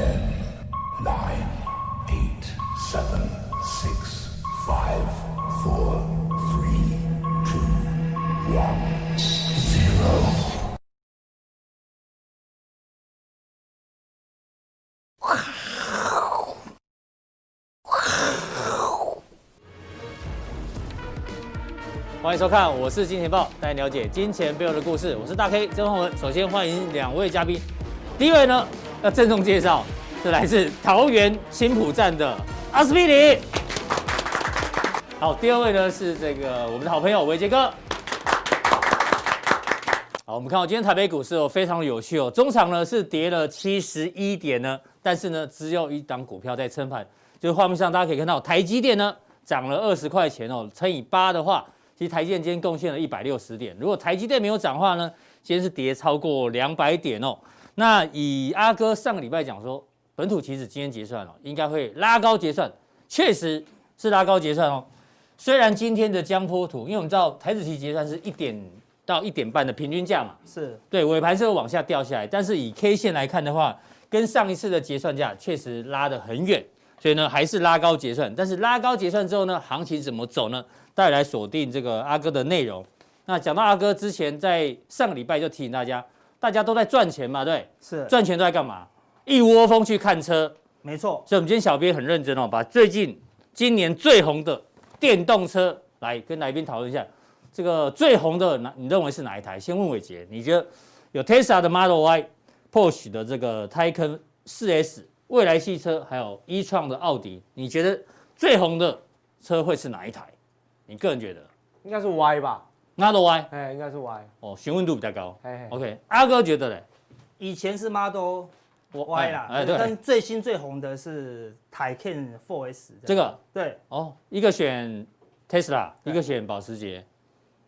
Ten, nine, eight, seven, six, five, four, three, two, one, zero. 欢迎收看，我是金钱豹，带你了解金钱背后的故事。我是大 K 曾焕文。首先欢迎两位嘉宾，第一位呢要郑重介绍，是来自桃园新埔站的阿斯匹林。好，第二位呢是这个我们的好朋友维杰哥。好，我们看到今天台北股市哦非常有趣哦，中场呢是跌了七十一点呢，但是呢只有一档股票在撑盘，就是画面上大家可以看到台积电呢涨了二十块钱哦，乘以八的话。其实台积电今天贡献了一百六十点，如果台积电没有涨的话呢，今天是跌超过两百点哦。那以阿哥上个礼拜讲说，本土期指今天结算哦，应该会拉高结算，确实是拉高结算哦。虽然今天的江波图，因为我们知道台子期结算是一点到一点半的平均价嘛，是对尾盘是会往下掉下来，但是以 K 线来看的话，跟上一次的结算价确实拉得很远，所以呢还是拉高结算。但是拉高结算之后呢，行情怎么走呢？带来锁定这个阿哥的内容。那讲到阿哥之前，在上个礼拜就提醒大家，大家都在赚钱嘛，对，是赚钱都在干嘛？一窝蜂去看车，没错。所以，我们今天小编很认真哦，把最近今年最红的电动车来跟来宾讨论一下。这个最红的哪？你认为是哪一台？先问伟杰，你觉得有 Tesla 的 Model Y、Porsche 的这个 Taycan 4S、未来汽车，还有 e-tron 的奥迪，你觉得最红的车会是哪一台？你个人觉得应该是 Y 吧？Model Y，哎，应该是 Y。哦，询问度比较高。嘿嘿 OK，阿哥觉得嘞？以前是 Model Y 啦，哎，对。但最新最红的是 Taycan 4S。这个？对。哦，一个选 Tesla，一个选保时捷。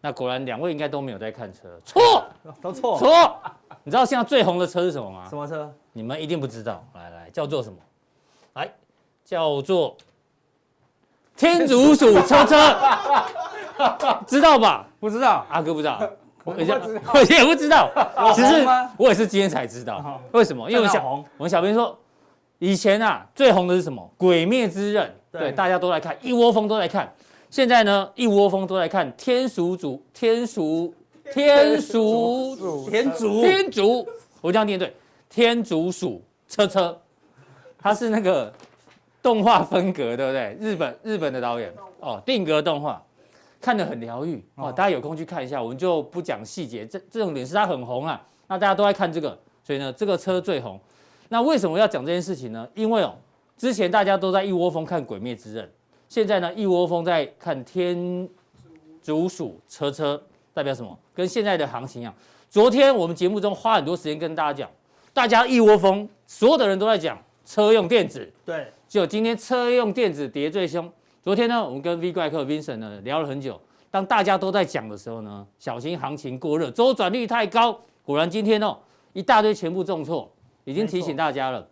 那果然两位应该都没有在看车。错，都错。错。你知道现在最红的车是什么吗？什么车？你们一定不知道。来来，叫做什么？来，叫做。天竺鼠车车，知道吧？不知道，阿哥不知道，我也不知道。只是我也是今天才知道，为什么？因为我们小我们小编说，以前啊最红的是什么？鬼灭之刃，对，大家都来看，一窝蜂都在看。现在呢，一窝蜂都在看天竺族，天竺，天竺，天竺，天竺，我这样念对，天竺鼠车车，它是那个。动画风格对不对？日本日本的导演。哦，定格动画，看得很疗愈哦。大家有空去看一下，我们就不讲细节。这这种点是它很红啊，那大家都在看这个，所以呢，这个车最红。那为什么要讲这件事情呢？因为哦，之前大家都在一窝蜂看《鬼灭之刃》，现在呢，一窝蜂在看天竺鼠车车，代表什么？跟现在的行情一样。昨天我们节目中花很多时间跟大家讲，大家一窝蜂，所有的人都在讲车用电子，对。就今天车用电子跌最凶。昨天呢，我们跟 V 怪客 Vincent 呢聊了很久。当大家都在讲的时候呢，小心行情过热，周转率太高。果然今天哦，一大堆全部重挫，已经提醒大家了。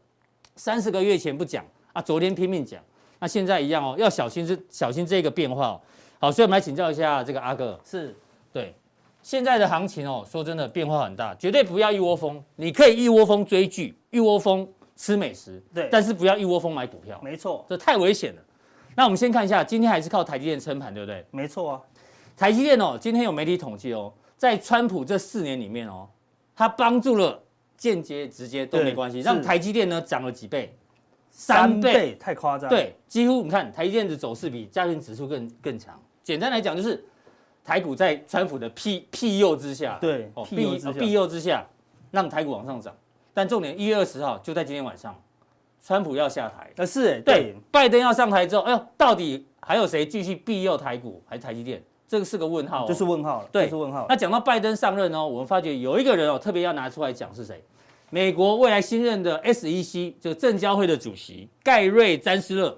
三十个月前不讲啊，昨天拼命讲，那现在一样哦，要小心这小心这个变化哦。好，所以我们来请教一下这个阿哥。是，对，现在的行情哦，说真的变化很大，绝对不要一窝蜂。你可以一窝蜂追剧，一窝蜂。吃美食，对，但是不要一窝蜂买股票，没错，这太危险了。那我们先看一下，今天还是靠台积电撑盘，对不对？没错啊，台积电哦，今天有媒体统计哦，在川普这四年里面哦，它帮助了间接、直接都没关系，让台积电呢涨了几倍，三倍，太夸张。对，几乎你看台积电的走势比加权指数更更强。简单来讲就是，台股在川普的庇庇佑之下，对，庇佑之下，庇佑之下，让台股往上涨。但重点，一月二十号就在今天晚上，川普要下台。呃，是，对，拜登要上台之后，哎呦，到底还有谁继续庇佑台股，还是台积电？这个是个问号，就是问号了。对，是问号。那讲到拜登上任哦，我们发觉有一个人哦，特别要拿出来讲是谁？美国未来新任的 SEC 就证交会的主席盖瑞·詹斯勒，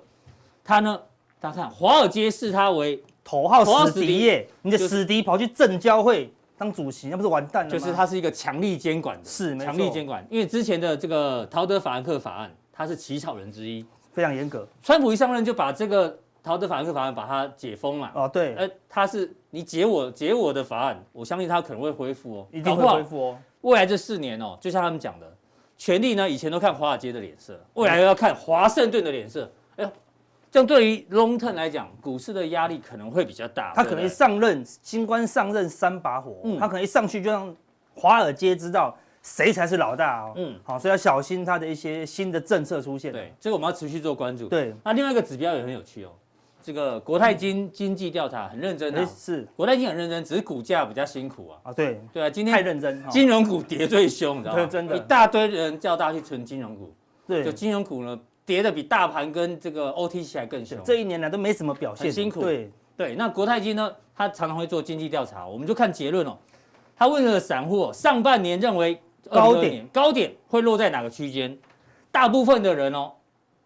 他呢，大家看，华尔街视他为头号死敌耶，你的死敌跑去证交会。当主席那不是完蛋了吗？就是他是一个强力监管的，是强力监管。因为之前的这个陶德法兰克法案，他是起草人之一，非常严格。川普一上任就把这个陶德法兰克法案把它解封了。哦，对。呃，他是你解我解我的法案，我相信他可能会恢复哦，一定会恢复哦。未来这四年哦，就像他们讲的，权力呢，以前都看华尔街的脸色，未来又要看华盛顿的脸色。哎呦，这样对于 long term 来讲，股市的压力可能会比较大。他可能一上任，新官上任三把火，嗯、他可能一上去就让华尔街知道谁才是老大哦。嗯，好，所以要小心它的一些新的政策出现。对，这个我们要持续做关注。对，那另外一个指标也很有趣哦。这个国泰金经济调查很认真的，是国泰金很认真，只是股价比较辛苦啊。啊，对对啊，今天太认真，金融股跌最凶，你知道吗？真的，一大堆人叫大家去存金融股，对，就金融股呢跌的比大盘跟这个 OTC 还更凶。这一年来都没什么表现，辛苦。对对，那国泰金呢，他常常会做经济调查，我们就看结论哦。他问了散户哦，上半年认为高点高点会落在哪个区间？大部分的人哦。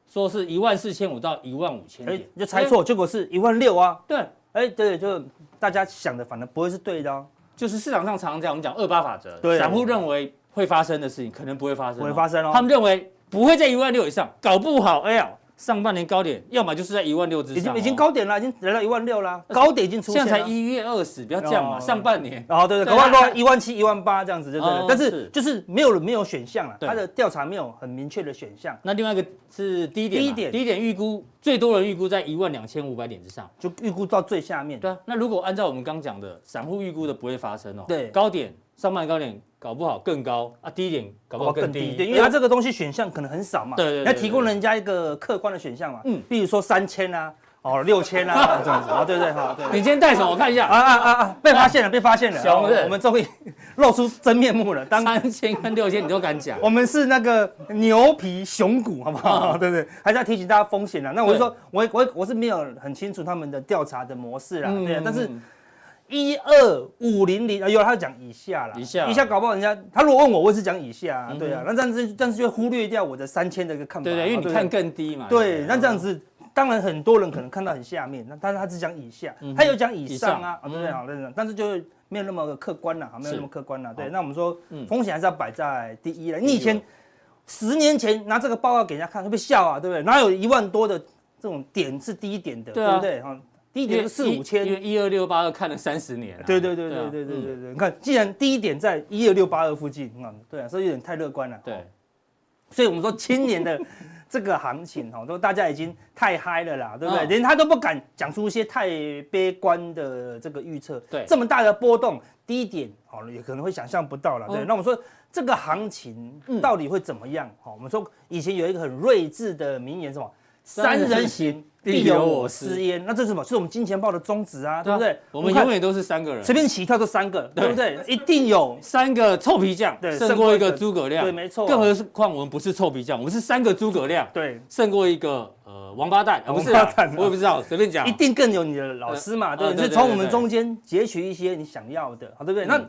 说是一万四千五到一万五千点，你就猜错，结果是一万六啊。对，哎，对，就大家想的反正不会是对的哦。就是市场上常常讲，我们讲二八法则，散户认为会发生的事情，可能不会发生，不会发生哦。他们认为不会在一万六以上，搞不好，哎呀。上半年高点，要么就是在一万六之上，已经已经高点了，已经来到一万六了，高点已经出现了。现在才一月二十，不要这样嘛。上半年，哦对对，搞不好一万七、一万八这样子，对不对？但是就是没有没有选项了，它的调查没有很明确的选项。那另外一个是低点，低点低点预估最多人预估在一万两千五百点之上，就预估到最下面。对啊，那如果按照我们刚讲的，散户预估的不会发生哦。对，高点。上半高点搞不好更高啊，低一点搞不好更低，对，因为它这个东西选项可能很少嘛，对对，要提供人家一个客观的选项嘛，嗯，比如说三千啊，哦六千啊 这样子啊，对对好，对。你今天带什么？我看一下，啊啊啊啊，被发现了，被发现了，我们终于露出真面目了。当三千跟六千你都敢讲？我们是那个牛皮熊骨，好不好？对不对，还是要提醒大家风险了。那我就说，我我我是没有很清楚他们的调查的模式啦，对，但是。一二五零零，有他讲以下啦，以下，以下搞不好人家他如果问我，我也是讲以下，对啊，那这样子，但是就忽略掉我的三千的一个看法，对对，因为你看更低嘛，对，那这样子，当然很多人可能看到很下面，那但是他只讲以下，他有讲以上啊，对不对？好，但是就没有那么客观了，没有那么客观了，对，那我们说风险还是要摆在第一了。你以前十年前拿这个报告给人家看，会不会笑啊？对不对？哪有一万多的这种点是低点的，对不对？哈。低点是四五千，因为一二六八二看了三十年了。对对对对对对对对，你看，既然低点在一二六八二附近，啊，对啊，所以有点太乐观了。对，所以我们说今年的这个行情，哈，都大家已经太嗨了啦，对不对？连他都不敢讲出一些太悲观的这个预测。对，这么大的波动，低点，好，也可能会想象不到了。对，那我们说这个行情到底会怎么样？好，我们说以前有一个很睿智的名言，是什么？三人行。必有我师焉，那这是什么？是我们金钱豹的宗旨啊，对不对？我们永远都是三个人，随便起跳都三个，对不对？一定有三个臭皮匠，对，胜过一个诸葛亮，对，没错。更何况我们不是臭皮匠，我们是三个诸葛亮，对，胜过一个呃王八蛋，不是，我也不知道，随便讲，一定更有你的老师嘛，对，你是从我们中间截取一些你想要的，好，对不对？那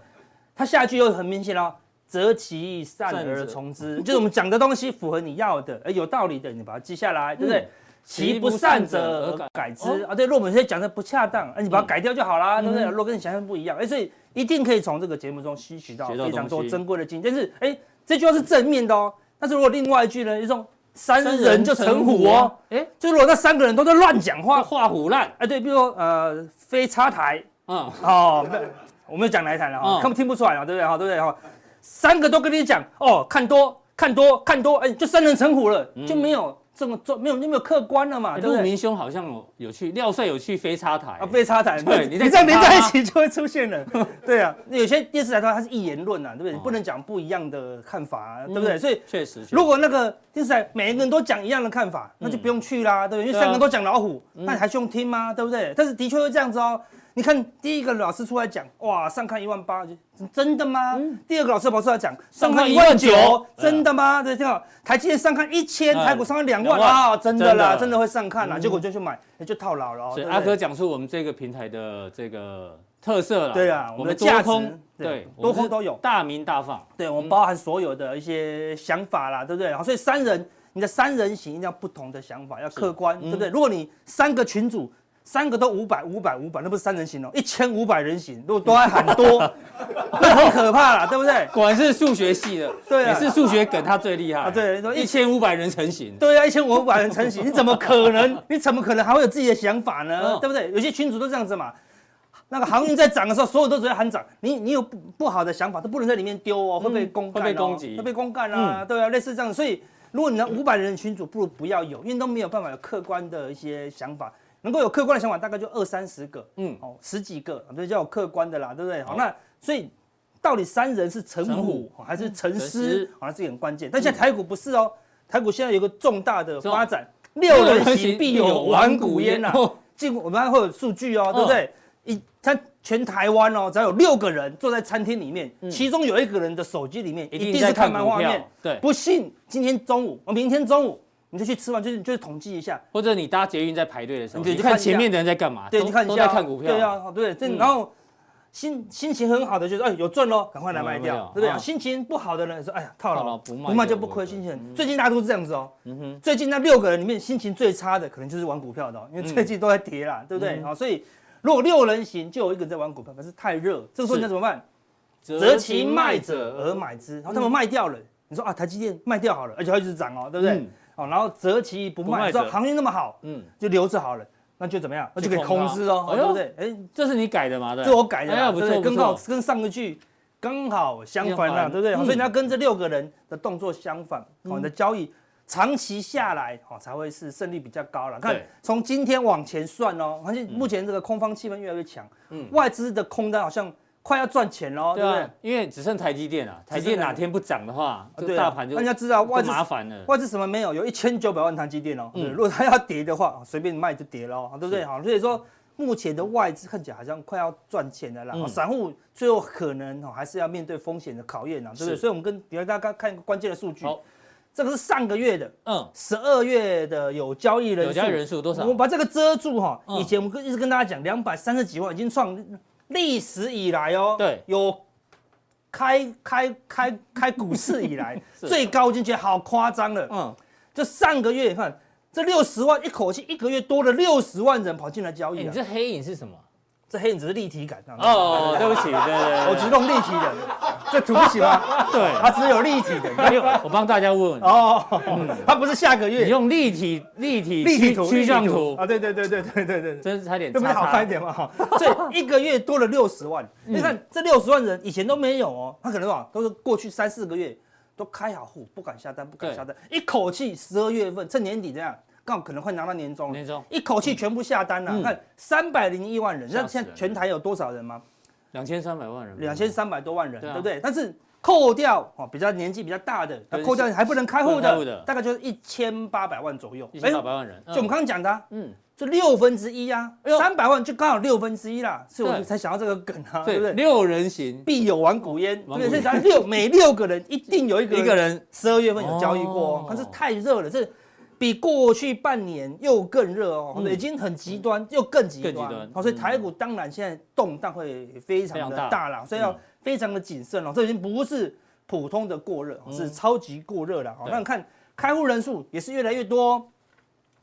他下一句又很明显哦，择其善而从之，就是我们讲的东西符合你要的，哎，有道理的，你把它记下来，对不对？其不善者而改。之。啊，对，如果我们现在讲的不恰当，你把它改掉就好啦，对不对？如果跟你想象不一样，哎，所以一定可以从这个节目中吸取到非常多珍贵的经验。但是，哎，这句话是正面的哦。但是如果另外一句呢，一种三人就成虎哦，哎，就如果那三个人都在乱讲话，画虎烂，哎，对，比如说呃，非插台，嗯，哦，我们讲哪一台了哈？他们听不出来了，对不对？哈，对不对？哈，三个都跟你讲哦，看多，看多，看多，哎，就三人成虎了，就没有。这么做没有就没有客观了嘛？陆明兄好像有有去廖帅有去飞插台啊，飞插台，对，你这样连在一起就会出现了。对啊，有些电视台的话它是一言论啊，对不对？你不能讲不一样的看法，对不对？所以确实，如果那个电视台每一个人都讲一样的看法，那就不用去啦，对不对？因为三个都讲老虎，那你还需要听吗？对不对？但是的确会这样子哦。你看第一个老师出来讲，哇，上看一万八，真的吗？第二个老师跑出来讲，上看一万九，真的吗？对，听好，台积电上看一千，台股上看两万啊，真的啦，真的会上看啦，结果就去买，也就套牢了。所以阿哥讲出我们这个平台的这个特色了。对啊，我们的多空，对，多空都有，大名大放。对，我们包含所有的一些想法啦，对不对？然后所以三人，你的三人行一定要不同的想法，要客观，对不对？如果你三个群组。三个都五百五百五百，那不是三人行哦，一千五百人行，如果都还很多，那很可怕啦，对不对？果然是数学系的，对啊，也是数学梗，他最厉害啊。对，说一千五百人成型，对啊，一千五百人成型，你怎么可能？你怎么可能还会有自己的想法呢？对不对？有些群主都这样子嘛，那个航运在涨的时候，所有都只会喊涨。你你有不不好的想法，都不能在里面丢哦，会被公干、哦、会被攻击，会被公干啊，嗯、对啊，类似这样。所以如果你那五百人的群主，不如不要有，因为都没有办法有客观的一些想法。能够有客观的想法，大概就二三十个，嗯，哦，十几个，这叫有客观的啦，对不对？好，那所以到底三人是成虎还是成狮？好，这个很关键。但现在台股不是哦，台股现在有个重大的发展，六人行必有玩股焉呐。进我们还会有数据哦，对不对？一他全台湾哦，只要有六个人坐在餐厅里面，其中有一个人的手机里面一定是看漫画面。对，不信今天中午，我明天中午你就去吃完，就是就是统计一下，或者你搭捷运在排队的时候，你就看前面的人在干嘛。对，你看一下，都在看股票。对啊，对，这然后心心情很好的就是哎有赚喽，赶快来卖掉，对不对？心情不好的人说哎呀套牢，不卖就不亏，心情最近大家都是这样子哦。嗯哼，最近那六个人里面心情最差的可能就是玩股票的，因为最近都在跌啦，对不对？好，所以。如果六人行就有一个人在玩股票，可是太热，这个时候你要怎么办？择其卖者而买之，然后他们卖掉了，你说啊，台积电卖掉好了，而且它一直涨哦，对不对？哦，然后择其不卖，说行情那么好，嗯，就留着好了，那就怎么样？那就可以空之哦，对不对？哎，这是你改的嘛？对，这我改的，对不对？刚好跟上个句刚好相反了，对不对？所以你要跟这六个人的动作相反，你的交易。长期下来，哦，才会是胜率比较高了。看从今天往前算哦，而且目前这个空方气氛越来越强，嗯，外资的空单好像快要赚钱喽，对不对？因为只剩台积电了，台积电哪天不涨的话，这大盘就大家知道外资麻烦了。外资什么没有？有一千九百万台积电哦，嗯，如果它要跌的话，随便卖就跌喽，对不对？好，所以说目前的外资看起来好像快要赚钱了啦。散户最后可能哦还是要面对风险的考验啊，对不对？所以我们跟给大家看一个关键的数据。这个是上个月的，嗯，十二月的有交易人数，有交易人数多少？我们把这个遮住哈。以前我们一直跟大家讲，两百三十几万已经创历史以来哦，对，有开开开开股市以来 最高，已经觉得好夸张了。嗯，就上个月你看，这六十万一口气一个月多了六十万人跑进来交易。你这黑影是什么？这黑影只是立体感，哦，对不起，对对，我只弄立体的，这图不行吗？对，它只有立体的，没有，我帮大家问。问哦，它不是下个月，你用立体立体立体图趋向图。啊，对对对对对对对，真是差点，这不是好看一点吗？哈，所以一个月多了六十万，你看这六十万人以前都没有哦，他可能啊都是过去三四个月都开好户，不敢下单，不敢下单，一口气十二月份趁年底这样。刚好可能会拿到年终，年终。一口气全部下单了。你看三百零一万人，你知道现在全台有多少人吗？两千三百万人，两千三百多万人，对不对？但是扣掉哦，比较年纪比较大的，扣掉还不能开户的，大概就是一千八百万左右。一千八百万人，就我们刚刚讲的，嗯，就六分之一啊，三百万就刚好六分之一啦，所以我们才想到这个梗啊，对不对？六人行。必有玩股烟，对，所以咱六每六个人一定有一个一个人。十二月份有交易过，但是太热了，这。比过去半年又更热哦，已经很极端，又更极端。好，所以台股当然现在动荡会非常的大了，所以要非常的谨慎哦。这已经不是普通的过热，是超级过热了。好，那你看开户人数也是越来越多，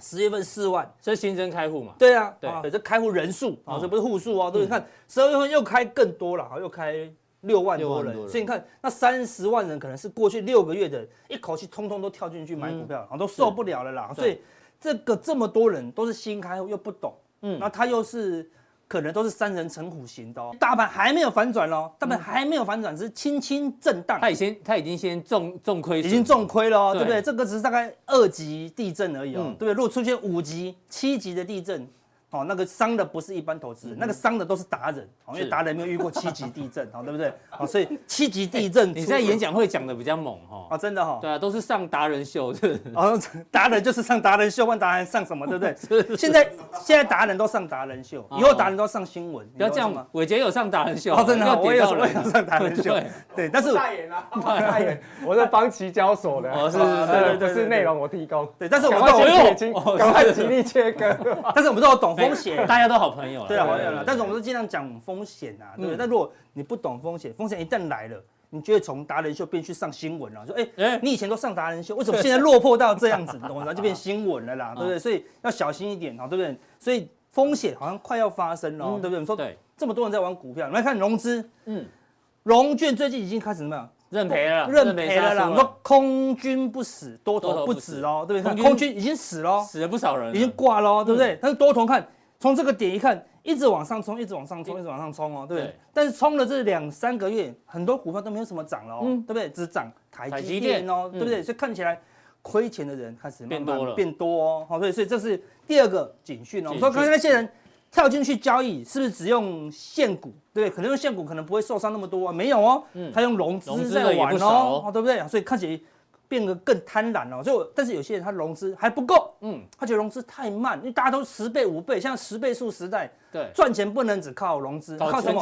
十月份四万，这是新增开户嘛？对啊，对，这开户人数啊，这不是户数哦。对，你看十二月份又开更多了，好，又开。六万多人，所以你看那三十万人可能是过去六个月的一口气，通通都跳进去买股票，然后都受不了了啦。所以这个这么多人都是新开户又不懂，嗯，那他又是可能都是三人成虎型的哦。大盘还没有反转喽，大盘还没有反转，只是轻轻震荡。他已经他已经先重重亏，已经重亏了，对不对？这个只是大概二级地震而已哦，对不对？如果出现五级、七级的地震。哦，那个伤的不是一般投资人，那个伤的都是达人，因为达人没有遇过七级地震，哦，对不对？哦，所以七级地震，你在演讲会讲的比较猛哈，啊，真的哈，对啊，都是上达人秀，是，哦，达人就是上达人秀，问达人上什么，对不对？现在现在达人都上达人秀，以后达人都上新闻，不要这样嘛。伟杰有上达人秀，哦，真的，我也有上达人 秀，对，但是代言啊，代言，我是帮其交所的，哦，是是是，是内容我提供，对，但是我们都有，赶快极力切割，但是我们都有懂。风险，大家都好朋友了。对啊，好朋友了。但是我们是尽量讲风险啊，对不对？但如果你不懂风险，风险一旦来了，你就会从达人秀变去上新闻了。说，哎哎，你以前都上达人秀，为什么 现在落魄到这样子？懂吗？就变 新闻了啦，对不对？所以要小心一点啊，对不对？所以风险好像快要发生了，对不对？你说，对，这么多人在玩股票，来看融资，嗯，融券最近已经开始怎么样？认赔了，认赔了啦！我说空军不死，多头不止哦，对不对？空军已经死了，死了不少人，已经挂了，对不对？但是多头看。从这个点一看，一直往上冲，一直往上冲，一直往上冲哦，对不对？但是冲了这两三个月，很多股票都没有什么涨了哦，嗯、对不对？只涨台积电哦，对不对？所以看起来亏钱的人开始慢慢变多了，变多哦，好，所以所以这是第二个警讯哦。我说刚才那些人跳进去交易，是不是只用现股？对，可能用现股可能不会受伤那么多啊，没有哦，他用融资在玩哦，对不对？所以看起来。变得更贪婪了，就但是有些人他融资还不够，嗯，他觉得融资太慢，因为大家都十倍五倍，像十倍数时代，对，赚钱不能只靠融资，靠什么？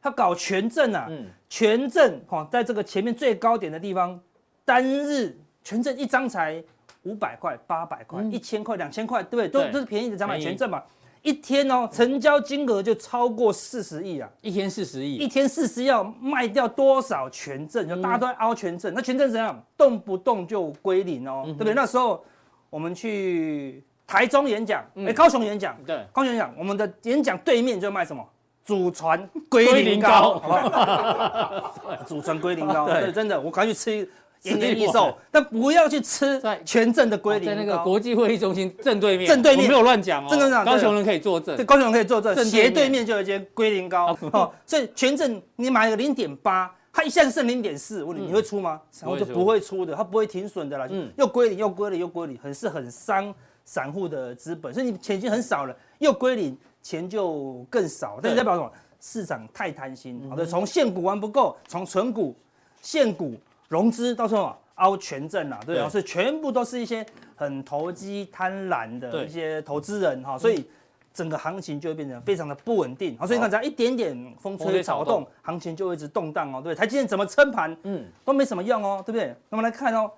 他搞权证啊，嗯，权证哈，在这个前面最高点的地方，单日权证一张才五百块、八百块、一千块、两千块，对不对？都都是便宜的，才买权证嘛。一天哦，成交金额就超过四十亿啊！一天四十亿，一天四十亿要卖掉多少权证？就大家都在凹权证，那权证怎样？动不动就归零哦，对不对？那时候我们去台中演讲，哎，高雄演讲，对，高雄演讲，我们的演讲对面就卖什么？祖传龟苓膏，好不好？祖传龟苓膏，对，真的，我赶紧去吃。延年益寿，但不要去吃全镇的龟苓膏。在那个国际会议中心正对面，正对面没有乱讲哦。正对面，高雄人可以作证。对，高雄人可以作证。斜对面就有一间龟苓膏 哦，所以全镇你买个零点八，它一下子剩零点四，我问你，你会出吗？散户就不会出的，它不会停损的啦。嗯，又归零，又归零，又归零，很是很伤散户的资本。所以你钱已经很少了，又归零，钱就更少。但是代表什么？市场太贪心。好的，从现股玩不够，从存股、现股。融资到时候凹权证啊，对啊，所以全部都是一些很投机贪婪的一些投资人哈，所以整个行情就会变成非常的不稳定。好，所以大家一点点风吹草动，行情就会一直动荡哦，对，台积电怎么撑盘，嗯，都没什么用哦，对不对？那么来看哦，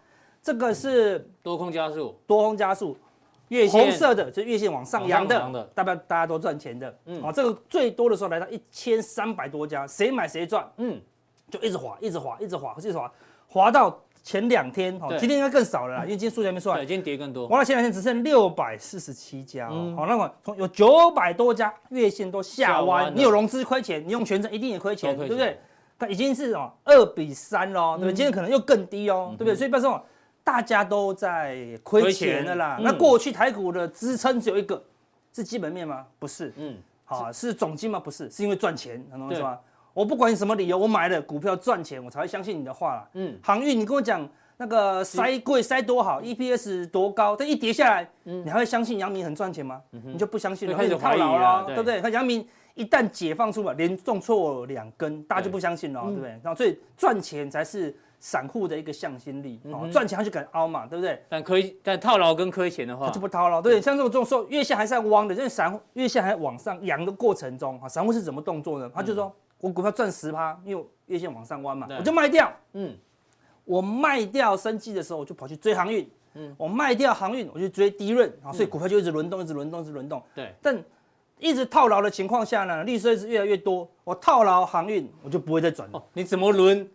这个是多空加速，多空加速，月线红色的就是月线往上扬的，代表大家都赚钱的，嗯，啊，这个最多的时候来到一千三百多家，谁买谁赚，嗯，就一直滑，一直滑，一直滑，一直滑。滑到前两天，哦，今天应该更少了啦，因为今天数据还没出来，今天跌更多。滑到前两天只剩六百四十七家，好，那么从有九百多家月线都下弯，你有融资亏钱，你用权证一定也亏钱，对不对？它已经是哦二比三喽，对不对？今天可能又更低哦，对不对？所以不要说大家都在亏钱的啦。那过去台股的支撑只有一个，是基本面吗？不是，嗯，好，是总金吗？不是，是因为赚钱，懂我意思吗？我不管你什么理由，我买了股票赚钱，我才会相信你的话。嗯，航运，你跟我讲那个塞柜塞多好，EPS 多高，这一跌下来，你还会相信阳明很赚钱吗？你就不相信了，开始套牢了，对不对？那阳明一旦解放出来，连中错两根，大家就不相信了，对不对？然后所以赚钱才是散户的一个向心力，哦，赚钱他就敢凹嘛，对不对？但亏但套牢跟亏钱的话，他就不套牢，对。像这种这种说月线还是在弯的，因为散户月线还往上扬的过程中，啊，散户是怎么动作呢？他就说。我股票赚十趴，因为月线往上弯嘛，我就卖掉。嗯，我卖掉生技的时候，我就跑去追航运。嗯，我卖掉航运，我就追低润啊，所以股票就一直轮动，一直轮动，一直轮动。对，但一直套牢的情况下呢，利润是越来越多。我套牢航运，我就不会再转了。你怎么轮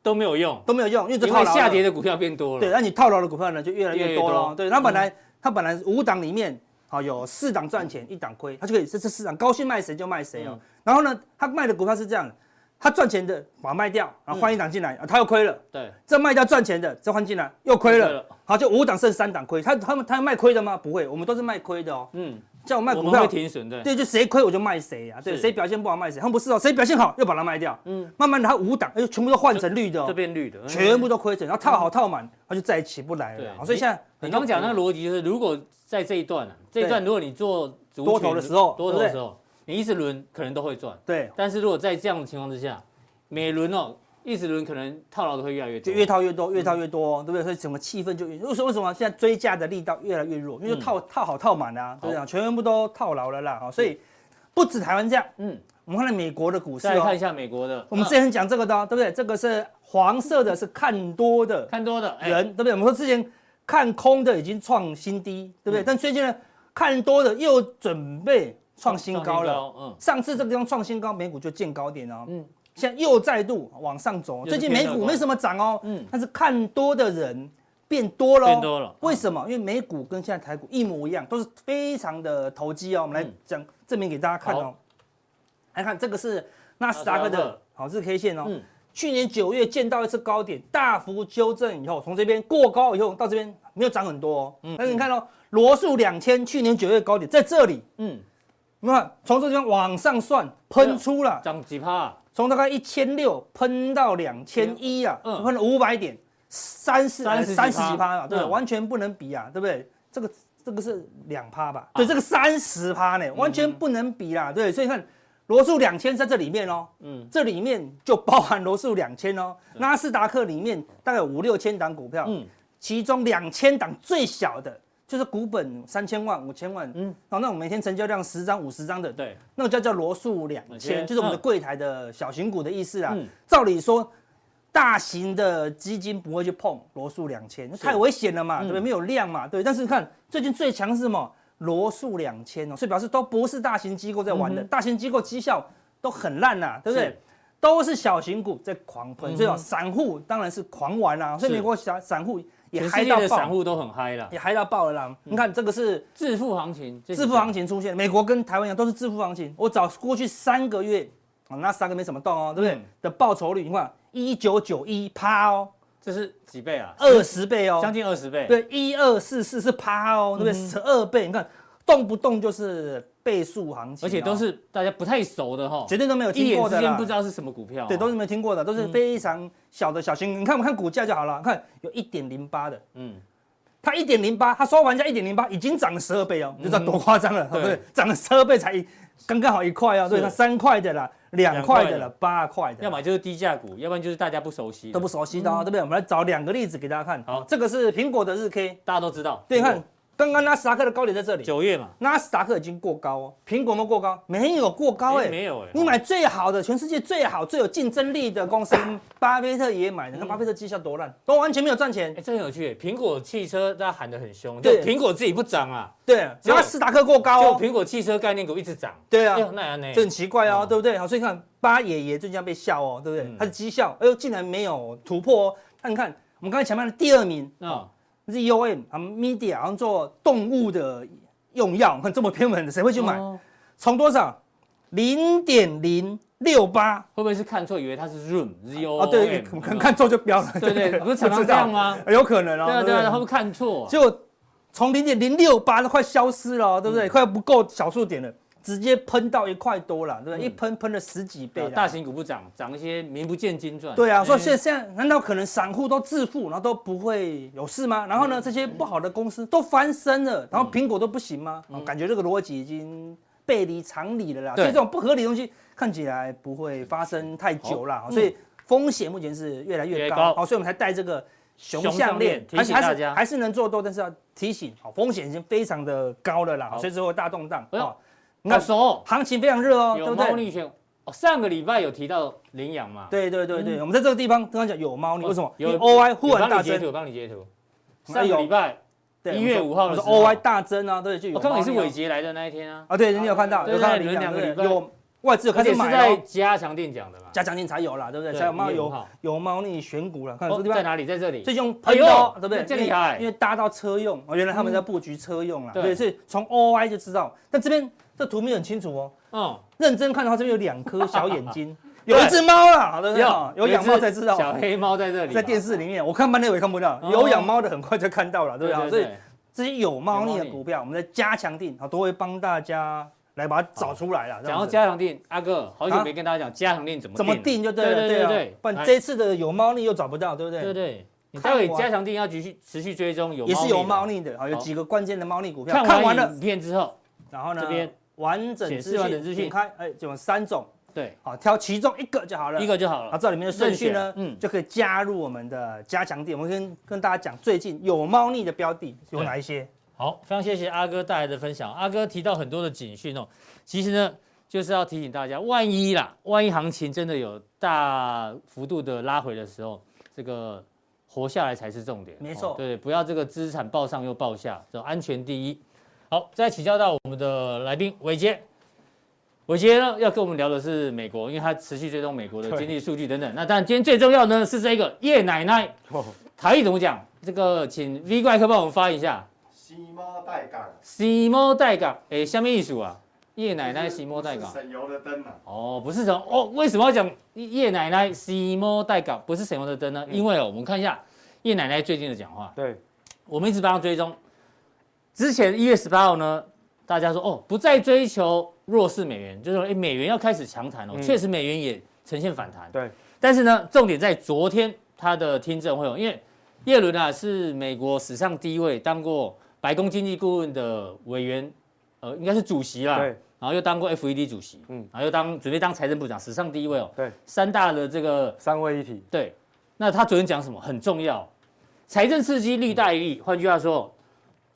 都没有用，都没有用，因为因为下跌的股票变多了。对，那你套牢的股票呢，就越来越多了。对，它本来它本来五档里面。好，有四档赚钱，一档亏，他就可以这这四档高兴卖谁就卖谁哦。然后呢，他卖的股票是这样，他赚钱的把它卖掉，然后换一档进来，他又亏了。对，这卖掉赚钱的，再换进来又亏了。好，就五档剩三档亏，他他们他要卖亏的吗？不会，我们都是卖亏的哦。嗯，叫我卖股票停损，对，对，就谁亏我就卖谁呀。对，谁表现不好卖谁，他们不是哦，谁表现好又把它卖掉。嗯，慢慢的他五档，哎，全部都换成绿的，这变绿的，全部都亏损，然后套好套满，他就再也起不来了。好，所以现在你刚刚讲那个逻辑就是，如果在这一段啊，这一段如果你做多头的时候，多头的时候，你一直轮可能都会赚。对。但是如果在这样的情况之下，每轮哦，一直轮可能套牢的会越来越多，就越套越多，越套越多，对不对？所以整个气氛就越……为什么？为什么现在追价的力道越来越弱？因为套套好套满啊，对不对？全部都套牢了啦。好，所以不止台湾这样，嗯，我们看看美国的股市，再看一下美国的。我们之前讲这个的，对不对？这个是黄色的，是看多的，看多的人，对不对？我们说之前看空的已经创新低，对不对？但最近呢？看多的又准备创新高了，嗯，上次这个地方创新高，美股就见高点哦，嗯，现在又再度往上走，最近美股没什么涨哦，嗯，但是看多的人变多了，变多了，为什么？因为美股跟现在台股一模一样，都是非常的投机哦。我们来讲证明给大家看哦，来看这个是纳斯达克的好日 K 线哦，去年九月见到一次高点，大幅纠正以后，从这边过高以后到这边没有涨很多，嗯，但是你看哦。罗素两千去年九月高点在这里，嗯，你看从这地方往上算，喷出了。涨几趴？从大概一千六喷到两千一啊，喷了五百点，三十三十几趴。啊，对，完全不能比啊，对不对？这个这个是两趴吧？对，这个三十趴呢，完全不能比啦，对，所以看。罗素两千在这里面哦，嗯，这里面就包含罗素两千哦。纳斯达克里面大概有五六千档股票，嗯，其中两千档最小的，就是股本三千万、五千万，嗯，然后那种每天成交量十张、五十张的，对，那个叫叫罗素两千，就是我们的柜台的小型股的意思啊。照理说，大型的基金不会去碰罗素两千，太危险了嘛，对不对？没有量嘛，对。但是看最近最强是什么？罗素两千哦，所以表示都不是大型机构在玩的，大型机构绩效都很烂呐，对不对？都是小型股在狂喷，所以散户当然是狂玩啦。所以美国小散户也嗨到爆，散户都很嗨了，也嗨到爆了啦。你看这个是致富行情，致富行情出现，美国跟台湾一样都是致富行情。我找过去三个月啊，那三个没什么动哦，对不对？的报酬率，你看一九九一趴哦。这是几倍啊？二十倍哦，将近二十倍。对，一二四四是趴哦，对不对？十二倍，你看动不动就是倍数行情，而且都是大家不太熟的哈，绝对都没有听过的，之间不知道是什么股票，对，都是没听过的，都是非常小的小型。你看，我们看股价就好了，看有一点零八的，嗯，它一点零八，它收完价一点零八，已经涨了十二倍哦，你知道多夸张了，对不对？涨了十二倍才刚刚好一块哦，对，它三块的啦。两块的了，八块的，要么就是低价股，要不然就是大家不熟悉，都不熟悉的，对不对？我们来找两个例子给大家看。好，这个是苹果的日 K，大家都知道。对，看。刚刚纳斯达克的高点在这里，九月嘛，纳斯达克已经过高哦，苹果没有过高，没有过高哎，没有哎，你买最好的，全世界最好、最有竞争力的公司，巴菲特也买，你看巴菲特绩效多烂，都完全没有赚钱。哎，这很有趣，苹果汽车大家喊得很凶，对，苹果自己不涨啊，对，纳斯达克过高，就苹果汽车概念股一直涨，对啊，那样呢，这很奇怪哦，对不对？好，所以看巴爷爷最近要被笑哦，对不对？他的绩效，哎呦，竟然没有突破哦，那你看我们刚才前面的第二名啊。ZOM 他们 media 好像做动物的用药，看 这么偏门的，谁会去买？从多少？零点零六八，会不会是看错，以为它是 room ZOM？哦，对，可能看错就标了。对对，不是常常这样吗？有可能哦。对啊对啊，会不会看错？就从零点零六八都快消失了，对不对？快不够小数点了。直接喷到一块多了，对不对？一喷喷了十几倍。大型股不涨，涨一些名不见经传。对啊，所以现在现在难道可能散户都致富，然后都不会有事吗？然后呢，这些不好的公司都翻身了，然后苹果都不行吗？感觉这个逻辑已经背离常理了啦。所以这种不合理的东西看起来不会发生太久了，所以风险目前是越来越高。好，所以我们才带这个熊项链提醒大家，还是能做多，但是要提醒，好，风险已经非常的高了啦。所以之后大动荡。你看，行情非常热哦，对不对？有猫腻哦，上个礼拜有提到羚羊嘛？对对对对，我们在这个地方刚刚讲有猫腻，为什么？有 OI 忽然大增。我帮你截图，上个礼拜一月五号的时候，OI 大增啊，对，就有。我刚好是伟杰来的那一天啊。啊，对，你有看到？有看到羚羊有外资开始买，是在加强店讲的嘛？加强店才有啦，对不对？才有猫有有猫腻选股了，看这地方在哪里？在这里。最近喷的，对不对？这厉害，因为搭到车用，哦，原来他们在布局车用了，对，所以从 OI 就知道，但这边。这图没有很清楚哦。嗯，认真看的话，这边有两颗小眼睛，有一只猫啦。好的，有有养猫才知道。小黑猫在这里，在电视里面，我看半天我也看不到。有养猫的很快就看到了，对不对？所以这些有猫腻的股票，我们在加强定，好，都会帮大家来把它找出来了。讲到加强定，阿哥好久没跟大家讲加强定怎么怎么定就对了，对对。不然这次的有猫腻又找不到，对不对？对对。你待会加强定要继续持续追踪，有也是有猫腻的，好，有几个关键的猫腻股票。看完了影片之后，然后呢？这边。完整资讯，点开，哎，就有三种，对，好，挑其中一个就好了，一个就好了。啊，这里面的顺序呢，嗯，就可以加入我们的加强錠。我们跟跟大家讲，最近有猫腻的标的有哪一些？好，非常谢谢阿哥带来的分享。阿哥提到很多的警讯哦，其实呢，就是要提醒大家，万一啦，万一行情真的有大幅度的拉回的时候，这个活下来才是重点。没错，对，不要这个资产报上又报下，这安全第一。好，再请教到我们的来宾伟杰。伟杰呢要跟我们聊的是美国，因为他持续追踪美国的经济数据等等。那当然，今天最重要呢是这个叶奶奶，台语怎么讲？这个请 V 怪客帮我们发一下。西猫带港。西猫带港，哎，什么意思啊？叶奶奶西猫带港。省油的灯啊。哦，不是什么哦？为什么要讲叶奶奶西猫带港？不是省油的灯呢？嗯、因为哦，我们看一下叶奶奶最近的讲话。对，我们一直帮他追踪。之前一月十八号呢，大家说哦，不再追求弱势美元，就是说，哎，美元要开始强弹哦，确实美元也呈现反弹。对，但是呢，重点在昨天他的听证会哦，因为耶伦啊是美国史上第一位当过白宫经济顾问的委员，呃，应该是主席啦。对。然后又当过 FED 主席，嗯，然后又当准备当财政部长，史上第一位哦。对，三大的这个三位一体。对，那他昨天讲什么很重要？财政刺激利大于利，换句话说，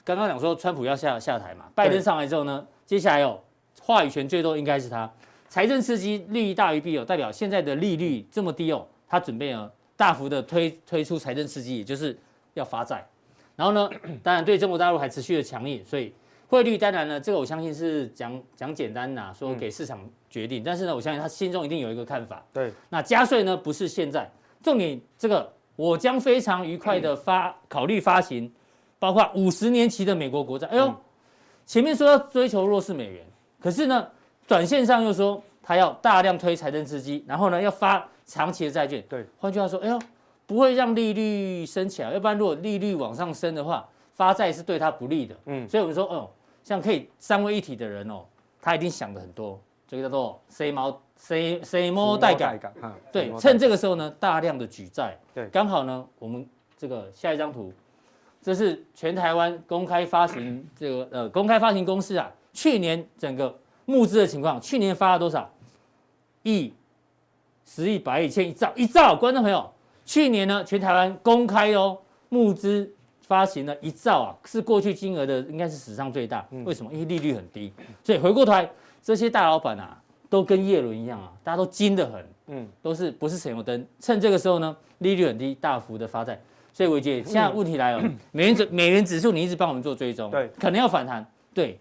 刚刚讲说川普要下下台嘛，拜登上来之后呢，接下来哦话语权最多应该是他。财政刺激利益大于弊哦，代表现在的利率这么低哦，他准备呢大幅的推推出财政刺激，也就是要发债。然后呢，当然对中国大陆还持续的强硬，所以。汇率当然呢，这个我相信是讲讲简单呐，说给市场决定。嗯、但是呢，我相信他心中一定有一个看法。对，那加税呢不是现在重点，这个我将非常愉快的发、嗯、考虑发行，包括五十年期的美国国债。哎呦，嗯、前面说要追求弱势美元，可是呢，短线上又说他要大量推财政刺激，然后呢要发长期的债券。对，换句话说，哎呦，不会让利率升起来，要不然如果利率往上升的话。发债是对他不利的，嗯，所以我们说，哦，像可以三位一体的人哦，他一定想的很多，这个叫做 “C 猫 C C 猫带感”，对，趁这个时候呢，大量的举债，对，刚好呢，我们这个下一张图，这是全台湾公开发行这个呃公开发行公司啊，去年整个募资的情况，去年发了多少？亿、十亿、百亿、千亿、兆、一兆，观众朋友，去年呢，全台湾公开哦募资。发行了一兆啊，是过去金额的应该是史上最大。为什么？因为利率很低，所以回过头来，这些大老板啊，都跟叶伦一样啊，大家都精得很，嗯，都是不是省油灯。趁这个时候呢，利率很低，大幅的发债。所以伟捷，现在问题来了，美元指美元指数你一直帮我们做追踪，对，可能要反弹，对，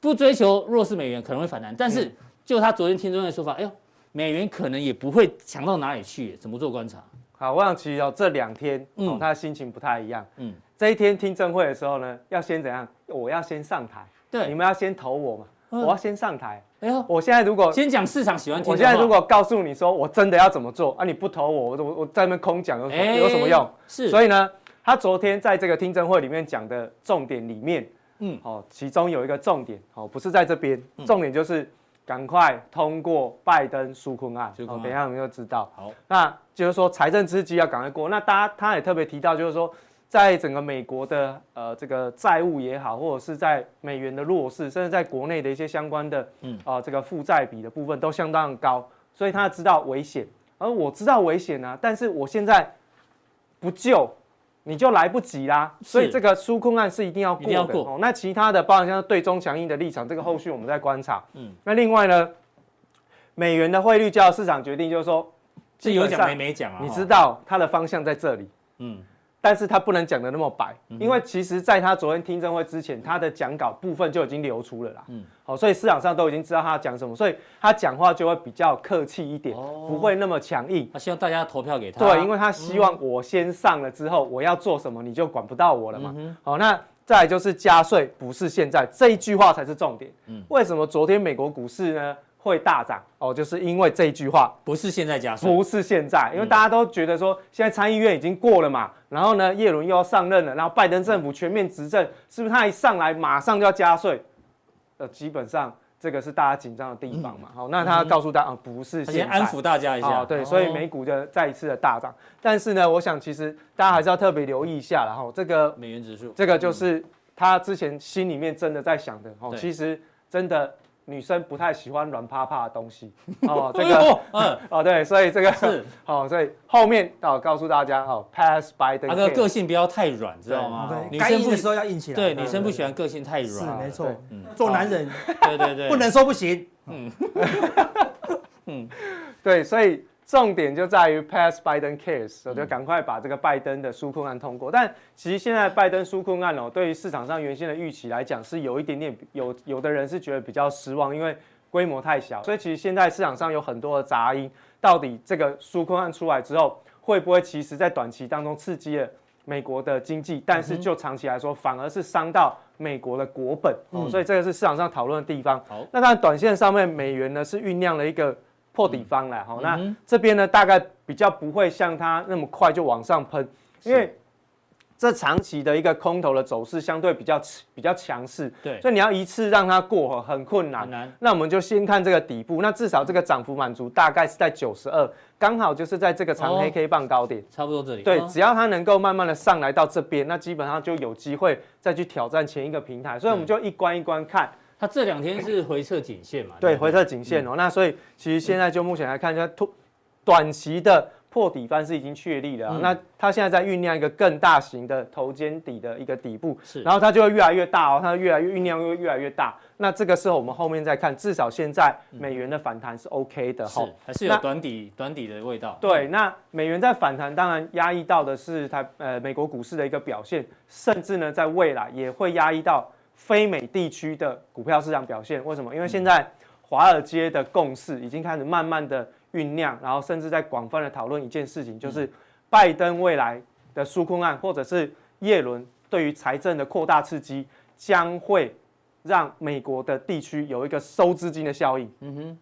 不追求弱势美元可能会反弹，但是就他昨天听证的说法，哎呦，美元可能也不会强到哪里去，怎么做观察？好，我想其实哦，这两天哦，他的心情不太一样，嗯。这一天听证会的时候呢，要先怎样？我要先上台，对，你们要先投我嘛，嗯、我要先上台。哎呦，我现在如果先讲市场喜欢听，我现在如果告诉你说我真的要怎么做啊，你不投我，我我在那边空讲有什么有什么用？是，所以呢，他昨天在这个听证会里面讲的重点里面，嗯，哦，其中有一个重点，哦，不是在这边，重点就是赶快通过拜登纾困案。嗯、哦，等一下我们就知道。好，那就是说财政刺激要赶快过。那大家他也特别提到，就是说。在整个美国的呃这个债务也好，或者是在美元的弱势，甚至在国内的一些相关的嗯啊这个负债比的部分都相当高，所以他知道危险，而我知道危险啊，但是我现在不救你就来不及啦，所以这个纾困案是一定要过的。那其他的包含像对中强硬的立场，这个后续我们再观察。嗯，那另外呢，美元的汇率叫市场决定，就是说这有讲没没讲啊？你知道它的方向在这里。嗯。但是他不能讲的那么白，因为其实在他昨天听证会之前，他的讲稿部分就已经流出了啦。嗯，好，所以市场上都已经知道他要讲什么，所以他讲话就会比较客气一点，不会那么强硬。他希望大家投票给他。对，因为他希望我先上了之后，我要做什么你就管不到我了嘛。好，那再来就是加税，不是现在这一句话才是重点。嗯，为什么昨天美国股市呢？会大涨哦，就是因为这一句话，不是现在加税，不是现在，因为大家都觉得说，现在参议院已经过了嘛，然后呢，叶伦又要上任了，然后拜登政府全面执政，是不是他一上来马上就要加税？呃，基本上这个是大家紧张的地方嘛。好，那他告诉大家，不是现在，先安抚大家一下。对，所以美股就再一次的大涨。但是呢，我想其实大家还是要特别留意一下，然后这个美元指数，这个就是他之前心里面真的在想的哦，其实真的。女生不太喜欢软趴趴的东西 哦，这个，嗯，哦，对，所以这个是，哦，所以后面哦，告诉大家哦，pass by the，那个个性不要太软，知道吗？女生硬的时候要硬起来。对，女生不喜欢个性太软。是，没错。嗯，做男人，对对对，不能说不行。嗯，嗯，对，所以。重点就在于 pass Biden cares，我就赶快把这个拜登的纾困案通过。但其实现在拜登纾困案哦，对于市场上原先的预期来讲，是有一点点有有的人是觉得比较失望，因为规模太小。所以其实现在市场上有很多的杂音，到底这个纾困案出来之后，会不会其实在短期当中刺激了美国的经济，但是就长期来说，反而是伤到美国的国本哦。所以这个是市场上讨论的地方。好，那当然短线上面美元呢是酝酿了一个。破底方了，好，那这边呢大概比较不会像它那么快就往上喷，因为这长期的一个空头的走势相对比较比较强势，对，所以你要一次让它过很困难，难。那我们就先看这个底部，那至少这个涨幅满足大概是在九十二，刚好就是在这个长黑 K 棒高点，差不多这里。对，只要它能够慢慢的上来到这边，那基本上就有机会再去挑战前一个平台，所以我们就一关一关看。它这两天是回撤颈线嘛？对，回撤颈线哦。那所以其实现在就目前来看，就短短期的。破底翻是已经确立了，嗯、那它现在在酝酿一个更大型的头肩底的一个底部，是，然后它就会越来越大哦，它越来越酝酿，会越来越大。那这个时候我们后面再看，至少现在美元的反弹是 OK 的哈，还是有短底短底的味道。对，那美元在反弹，当然压抑到的是它呃美国股市的一个表现，甚至呢在未来也会压抑到非美地区的股票市场表现。为什么？因为现在华尔街的共识已经开始慢慢的。酝酿，然后甚至在广泛的讨论一件事情，就是拜登未来的纾困案，或者是耶伦对于财政的扩大刺激，将会让美国的地区有一个收资金的效应。嗯哼，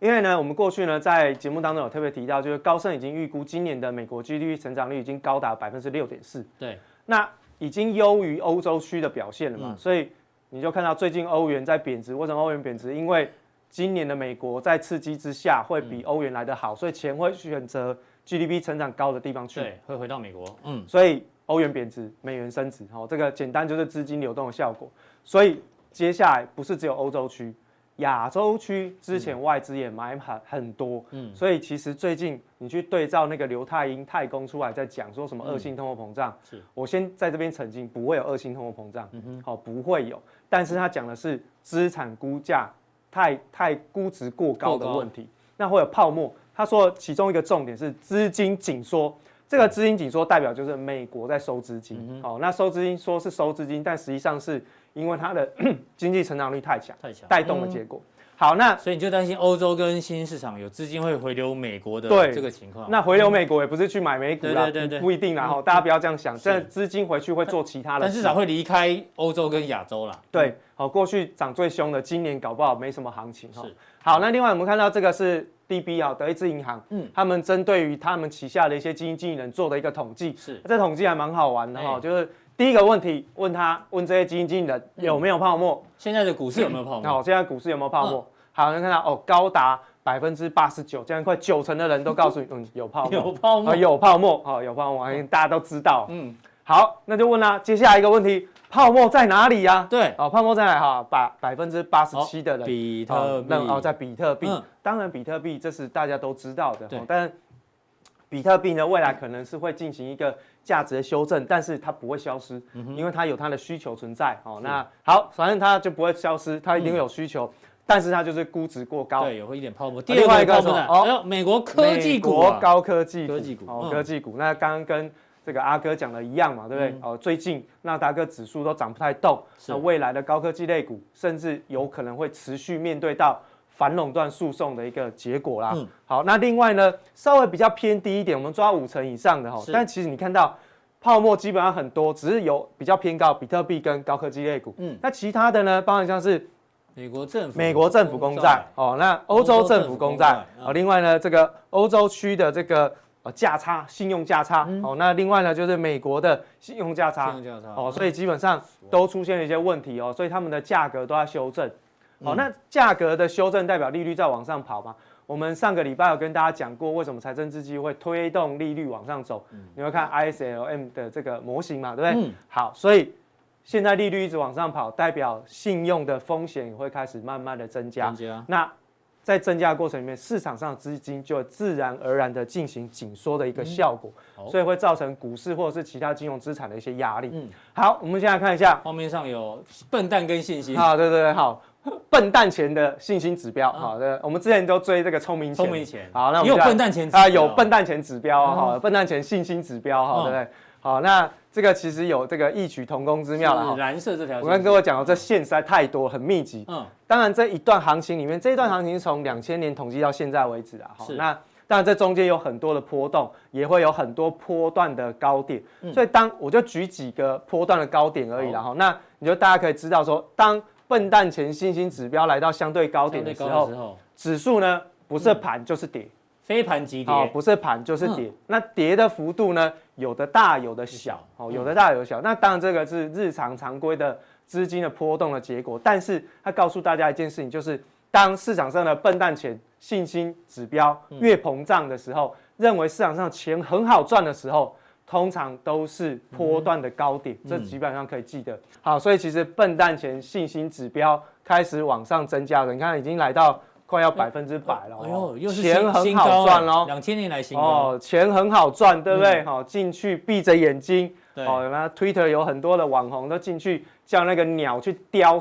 因为呢，我们过去呢在节目当中有特别提到，就是高盛已经预估今年的美国 GDP 成长率已经高达百分之六点四。对，那已经优于欧洲区的表现了嘛？嗯、所以你就看到最近欧元在贬值，为什么欧元贬值？因为今年的美国在刺激之下会比欧元来得好，所以钱会选择 GDP 成长高的地方去，对，会回到美国。嗯，所以欧元贬值，美元升值，好，这个简单就是资金流动的效果。所以接下来不是只有欧洲区，亚洲区之前外资也买很很多，嗯，所以其实最近你去对照那个刘太英太公出来在讲说什么恶性通货膨胀，是。我先在这边澄清，不会有恶性通货膨胀，嗯哼，好，不会有，但是他讲的是资产估价。太太估值过高的问题，那会有泡沫。他说其中一个重点是资金紧缩，这个资金紧缩代表就是美国在收资金。好，那收资金说是收资金，但实际上是因为它的 经济成长率太强，太强带动的结果。嗯好，那所以你就担心欧洲跟新兴市场有资金会回流美国的这个情况。那回流美国也不是去买美股啦，对对对，不一定啦。哈，大家不要这样想，这资金回去会做其他的，但至少会离开欧洲跟亚洲啦。对，好，过去涨最凶的，今年搞不好没什么行情哈。是。好，那另外我们看到这个是 DB 啊，德意志银行，嗯，他们针对于他们旗下的一些基金经理人做的一个统计，是，这统计还蛮好玩的哈，就是第一个问题问他问这些基金经理人有没有泡沫？现在的股市有没有泡沫？好，现在股市有没有泡沫？好，能看到哦，高达百分之八十九，这样快九成的人都告诉你，嗯，有泡沫，有泡沫，有泡沫，好，有泡沫，大家都知道。嗯，好，那就问啦，接下来一个问题，泡沫在哪里呀？对，哦，泡沫在哪？哈，百百分之八十七的人，比特币，哦，在比特币。当然，比特币这是大家都知道的，但比特币呢，未来可能是会进行一个价值的修正，但是它不会消失，因为它有它的需求存在。哦，那好，反正它就不会消失，它一定会有需求。但是它就是估值过高，对，有一点泡沫。另外一个是哦，美国科技股，美国高科技科技股，哦，科技股。那刚刚跟这个阿哥讲的一样嘛，对不对？哦，最近纳达克指数都涨不太动，那未来的高科技类股，甚至有可能会持续面对到反垄断诉讼的一个结果啦。嗯好，那另外呢，稍微比较偏低一点，我们抓五成以上的哈。但其实你看到泡沫基本上很多，只是有比较偏高，比特币跟高科技类股。嗯，那其他的呢，包含像是。美国政府，美国政府公债哦，那欧洲政府公债哦，另外呢，这个欧洲区的这个呃价差，信用价差哦，那另外呢就是美国的信用价差，信用价差哦，所以基本上都出现了一些问题哦，所以他们的价格都在修正哦，那价格的修正代表利率在往上跑嘛？我们上个礼拜有跟大家讲过，为什么财政刺激会推动利率往上走？你会看 ISLM 的这个模型嘛，对不对？好，所以。现在利率一直往上跑，代表信用的风险也会开始慢慢的增加。增加。那在增加的过程里面，市场上的资金就会自然而然的进行紧缩的一个效果，嗯、所以会造成股市或者是其他金融资产的一些压力。嗯，好，我们现在看一下画面上有笨蛋跟信心。好，对对对，好，笨蛋钱的信心指标。好的，我们之前都追这个聪明钱。聪明钱。好，那我们有笨蛋钱啊，有笨蛋钱指标哈，笨蛋钱信心指标哈，对不对？好，那。这个其实有这个异曲同工之妙了哈。蓝色这条线，我刚跟我讲哦，这线实在太多，很密集。嗯，当然这一段行情里面，这一段行情是从两千年统计到现在为止啊。是。那当然这中间有很多的波动，也会有很多波段的高点。嗯。所以当我就举几个波段的高点而已了哈。那你就大家可以知道说，当笨蛋钱信心指标来到相对高点的时候，指数呢不是盘就是跌。非盘即跌，哦，不是盘就是跌。嗯、那跌的幅度呢，有的大，有的小，哦，有的大，有的小。嗯、那当然这个是日常常规的资金的波动的结果。但是它告诉大家一件事情，就是当市场上的笨蛋钱信心指标越膨胀的时候，嗯、认为市场上钱很好赚的时候。通常都是波段的高点，嗯、这基本上可以记得。好，所以其实笨蛋钱信心指标开始往上增加了，你看已经来到快要百分之百了。哎呦，又是钱很好赚喽！两千年来新高哦，钱很好赚，对不对？好、嗯，进去闭着眼睛。对。哦，那 Twitter 有很多的网红都进去叫那个鸟去雕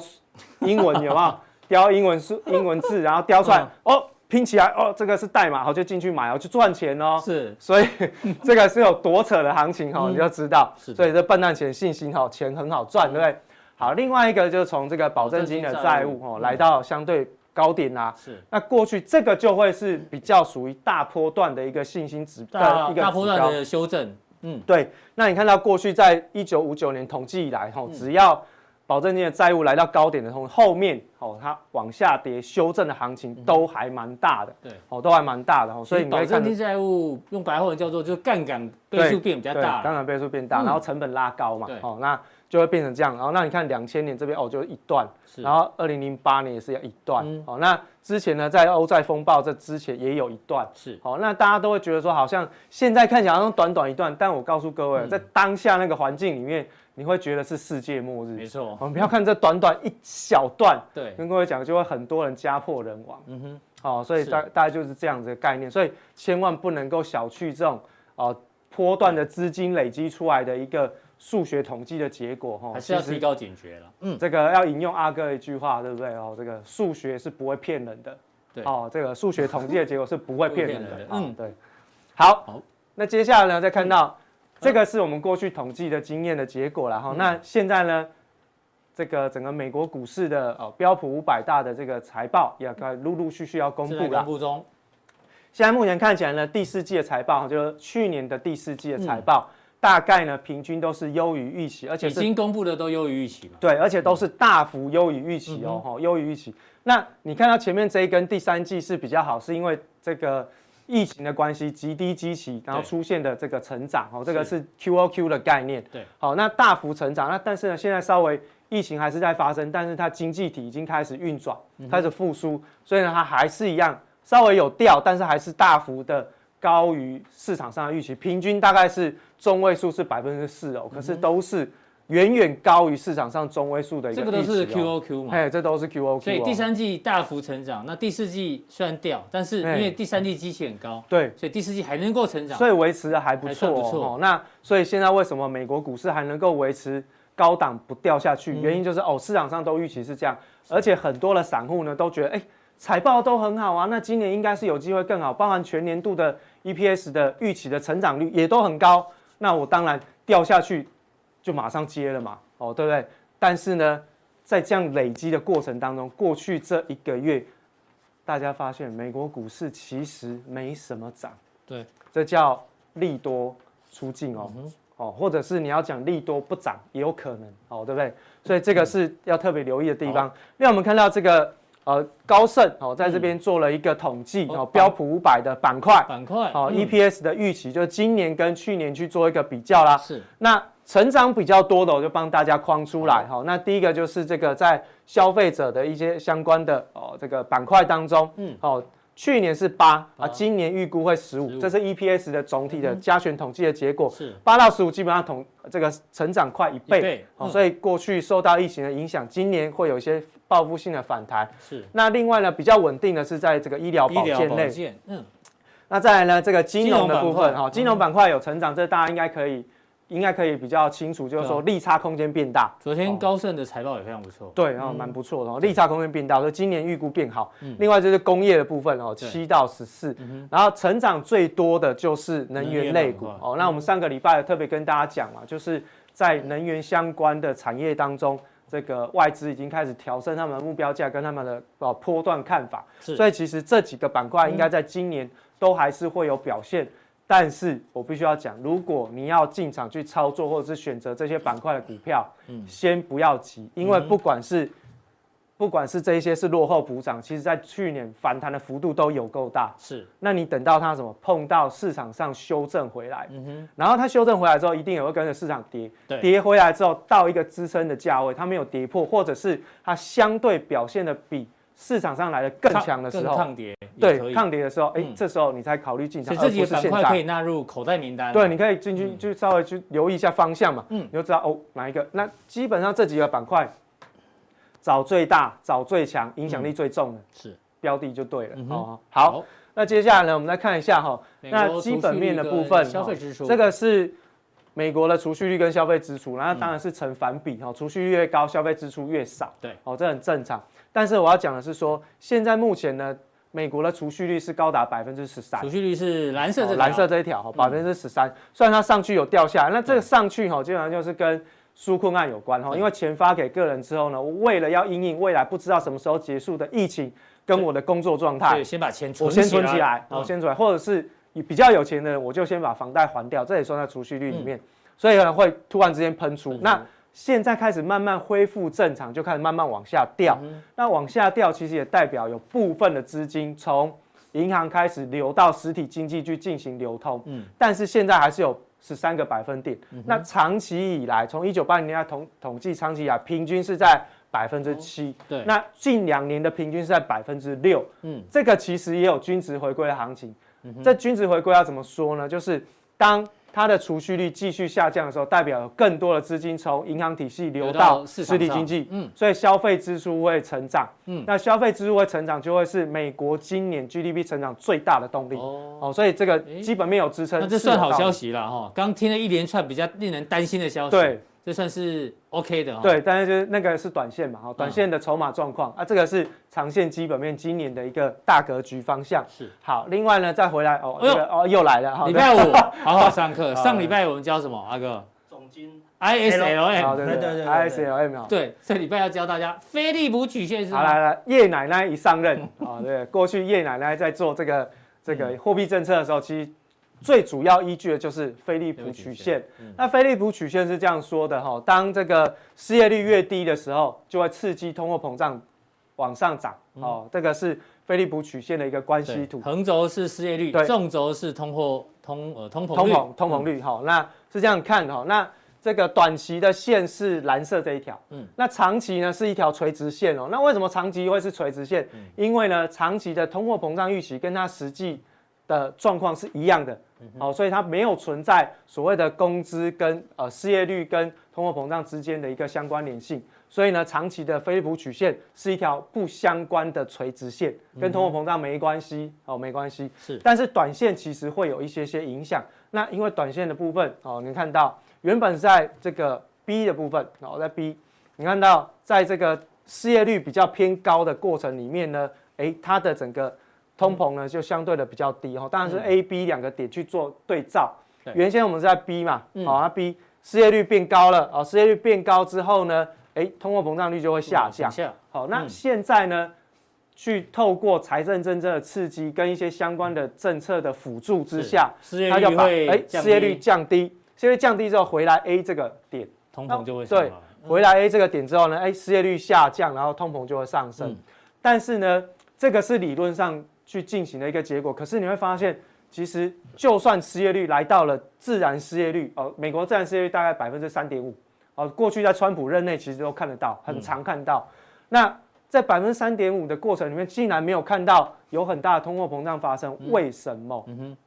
英文，有没有？雕英文数、英文字，然后雕出来、嗯、哦。拼起来哦，这个是代码，好就进去买哦，去赚钱哦。是，所以 这个是有多扯的行情哈，你就知道。是，所以这笨蛋钱信心哈，钱很好赚，对不对？好，另外一个就是从这个保证金的债务哦，来到相对高点啊。是。那过去这个就会是比较属于大波段的一个信心指的一个大波段的修正。嗯，对。那你看到过去在一九五九年统计以来哈，只要保证金的债务来到高点的时候，后面哦，它往下跌修正的行情都还蛮大的，对，哦，都还蛮大的，所以保证金债务用白话文叫做就是杠杆倍数变比较大，杠杆倍数变大，然后成本拉高嘛，哦，那就会变成这样，然后那你看两千年这边哦就一段，然后二零零八年也是要一段，哦，那之前呢在欧债风暴这之前也有一段，是，哦，那大家都会觉得说好像现在看起来好像短短一段，但我告诉各位，在当下那个环境里面。你会觉得是世界末日，没错。我们不要看这短短一小段，对，跟各位讲，就会很多人家破人亡。嗯哼，哦，所以大大概就是这样子的概念，所以千万不能够小觑这种哦波段的资金累积出来的一个数学统计的结果哈，还是要提高警觉了。嗯，这个要引用阿哥一句话，对不对？哦，这个数学是不会骗人的。对，哦，这个数学统计的结果是不会骗人的。嗯，对。好，好，那接下来呢，再看到。这个是我们过去统计的经验的结果了哈。嗯、那现在呢，这个整个美国股市的哦标普五百大的这个财报也该陆陆续续要公布了。公布中。现在目前看起来呢，第四季的财报就是去年的第四季的财报，嗯、大概呢平均都是优于预期，而且已经公布的都优于预期嘛。对，而且都是大幅优于预期哦，哈、嗯，优于预期。那你看到前面这一根第三季是比较好，是因为这个。疫情的关系，极低基期，然后出现的这个成长，哦，这个是 QOQ 的概念。对，好，那大幅成长，那但是呢，现在稍微疫情还是在发生，但是它经济体已经开始运转，开始复苏，所以呢，它还是一样稍微有掉，但是还是大幅的高于市场上的预期，平均大概是中位数是百分之四哦，可是都是。远远高于市场上中位数的一个，这个都是 QOQ 嘛？哎，这都是 QOQ。所以第三季大幅成长，那第四季虽然掉，但是因为第三季基期很高，对，所以第四季还能够成长，所以维持的还不错，不错。那所以现在为什么美国股市还能够维持高档不掉下去？原因就是哦，市场上都预期是这样，而且很多的散户呢都觉得，哎，财报都很好啊，那今年应该是有机会更好，包含全年度的 EPS 的预期的成长率也都很高，那我当然掉下去。就马上接了嘛，哦，对不对？但是呢，在这样累积的过程当中，过去这一个月，大家发现美国股市其实没什么涨，对，这叫利多出尽哦，嗯、哦，或者是你要讲利多不涨也有可能，哦，对不对？所以这个是要特别留意的地方。另外、我们看到这个呃高盛哦，在这边做了一个统计、嗯、哦，标普五百的板块板块哦、嗯、EPS 的预期，就是今年跟去年去做一个比较啦。是那。成长比较多的，我就帮大家框出来哈。那第一个就是这个在消费者的一些相关的哦这个板块当中，嗯，哦，去年是八啊，今年预估会十五，这是 EPS 的总体的加权统计的结果。是。八到十五基本上统这个成长快一倍，哦，所以过去受到疫情的影响，今年会有一些报复性的反弹。是。那另外呢，比较稳定的是在这个医疗保健类，嗯，那再来呢，这个金融的部分哈，金融板块有成长，这大家应该可以。应该可以比较清楚，就是说利差空间变大。昨天高盛的财报也非常不错，对，然后蛮不错的，利差空间变大，所以今年预估变好。另外就是工业的部分哦，七到十四，然后成长最多的就是能源类股。哦。那我们上个礼拜特别跟大家讲嘛，就是在能源相关的产业当中，这个外资已经开始调升他们的目标价跟他们的呃波段看法，所以其实这几个板块应该在今年都还是会有表现。但是我必须要讲，如果你要进场去操作，或者是选择这些板块的股票，嗯，先不要急，因为不管是不管是这一些是落后补涨，其实在去年反弹的幅度都有够大。是，那你等到它什么碰到市场上修正回来，嗯哼，然后它修正回来之后，一定也会跟着市场跌，对，跌回来之后到一个支撑的价位，它没有跌破，或者是它相对表现的比市场上来的更强的时候，抗跌，对，抗跌的时候，哎，这时候你才考虑进场。这几个板块可以纳入口袋名单。对，你可以进去就稍微去留意一下方向嘛，嗯，你就知道哦哪一个。那基本上这几个板块。找最大、找最强、影响力最重的是标的就对了。哦，好，那接下来呢，我们来看一下哈，那基本面的部分，消费支出，这个是美国的储蓄率跟消费支出，那当然是成反比哈，储蓄率越高，消费支出越少。对，哦，这很正常。但是我要讲的是说，现在目前呢，美国的储蓄率是高达百分之十三，储蓄率是蓝色这蓝色这一条哈，百分之十三。虽然它上去有掉下来，那这个上去哈，基本上就是跟纾困案有关哈，因为钱发给个人之后呢，为了要因应未来不知道什么时候结束的疫情，跟我的工作状态，对，先把钱存我先存起来，我先存，或者是比较有钱的人，我就先把房贷还掉，这也算在储蓄率里面，所以可能会突然之间喷出。那现在开始慢慢恢复正常，就开始慢慢往下掉。那往下掉，其实也代表有部分的资金从银行开始流到实体经济去进行流通。嗯，但是现在还是有。十三个百分点，嗯、那长期以来，从一九八零年代统统计，长期以来平均是在百分之七。对，那近两年的平均是在百分之六。嗯，这个其实也有均值回归的行情。嗯、这均值回归要怎么说呢？就是当它的储蓄率继续下降的时候，代表有更多的资金从银行体系流到实体经济，嗯，所以消费支出会成长，嗯，那消费支出会成长，就会是美国今年 GDP 成长最大的动力，哦，哦，所以这个基本面有支撑，那这算好消息了哈。刚听了一连串比较令人担心的消息，对。这算是 OK 的哈，对，但是就是那个是短线嘛，哈，短线的筹码状况啊，这个是长线基本面今年的一个大格局方向。是，好，另外呢，再回来哦，这个哦又来了哈，礼拜五 好好上课，上礼拜我们教什么？阿哥，总经 ISLM，对对对，ISLM，对，这礼拜要教大家菲利普曲线是。好来来，叶奶奶一上任啊，对，过去叶奶奶在做这个这个货币政策的时候，其实。最主要依据的就是菲利普曲线。那菲利普曲线是这样说的哈，当这个失业率越低的时候，就会刺激通货膨胀往上涨。哦，这个是菲利普曲线的一个关系图。横轴是失业率，纵轴是通货通呃通膨通膨通膨率。哈，那是这样看哈。那这个短期的线是蓝色这一条。嗯。那长期呢是一条垂直线哦。那为什么长期会是垂直线？因为呢，长期的通货膨胀预期跟它实际的状况是一样的。好，所以它没有存在所谓的工资跟呃失业率跟通货膨胀之间的一个相关联性，所以呢，长期的菲利普曲线是一条不相关的垂直线，跟通货膨胀没关系，哦，没关系。是，但是短线其实会有一些些影响。那因为短线的部分，哦，你看到原本在这个 B 的部分，哦，在 B，你看到在这个失业率比较偏高的过程里面呢，诶，它的整个。通膨呢就相对的比较低哈，当然是 A、B 两个点去做对照。原先我们是在 B 嘛，好，那 B 失业率变高了，啊，失业率变高之后呢，哎，通货膨胀率就会下降。好，那现在呢，去透过财政政策的刺激跟一些相关的政策的辅助之下，它就把哎失业率降低，失业率降低之后回来 A 这个点，通膨就会对，回来 A 这个点之后呢，哎，失业率下降，然后通膨就会上升。但是呢，这个是理论上。去进行的一个结果，可是你会发现，其实就算失业率来到了自然失业率哦，美国自然失业率大概百分之三点五哦，过去在川普任内其实都看得到，很常看到。嗯、那在百分之三点五的过程里面，竟然没有看到有很大的通货膨胀发生，为什么？嗯哼，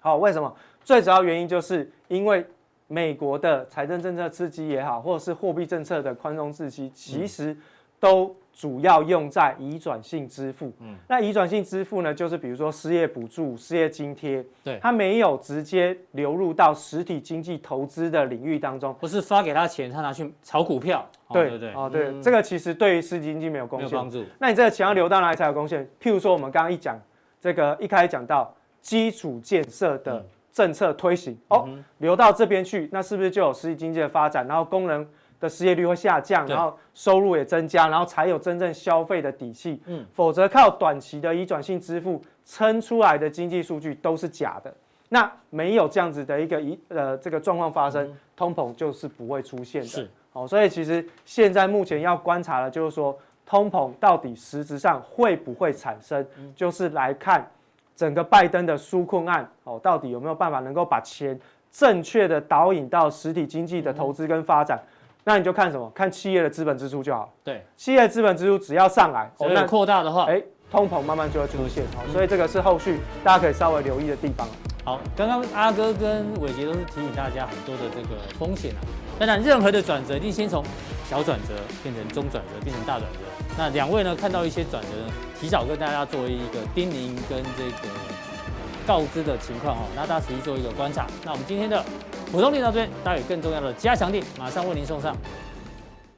好，为什么？最主要原因就是因为美国的财政政策刺激也好，或者是货币政策的宽松刺激，其实都。主要用在移转性支付，嗯，那移转性支付呢，就是比如说失业补助、失业津贴，对，它没有直接流入到实体经济投资的领域当中，不是发给他钱，他拿去炒股票，对对对，哦对，这个其实对于实体经济没有贡献。那你这个钱要流到哪里才有贡献？譬如说我们刚刚一讲这个一开始讲到基础建设的政策推行，哦，流到这边去，那是不是就有实体经济的发展？然后工人。的失业率会下降，然后收入也增加，然后才有真正消费的底气。嗯，否则靠短期的移转性支付撑出来的经济数据都是假的。那没有这样子的一个一呃这个状况发生，通膨就是不会出现的。是，哦，所以其实现在目前要观察的，就是说通膨到底实质上会不会产生，就是来看整个拜登的纾困案哦，到底有没有办法能够把钱正确的导引到实体经济的投资跟发展。那你就看什么？看企业的资本支出就好。对，企业资本支出只要上来，哦，那扩大的话，哎，通膨慢慢就会出现。好，所以这个是后续大家可以稍微留意的地方。好，刚刚阿哥跟伟杰都是提醒大家很多的这个风险啊。当然，任何的转折一定先从小转折变成中转折，变成大转折。那两位呢，看到一些转折呢，提早跟大家作为一个叮咛跟这个告知的情况哦，那大家实际做一个观察。那我们今天的普通錠到这边，待会更重要的加强力马上为您送上。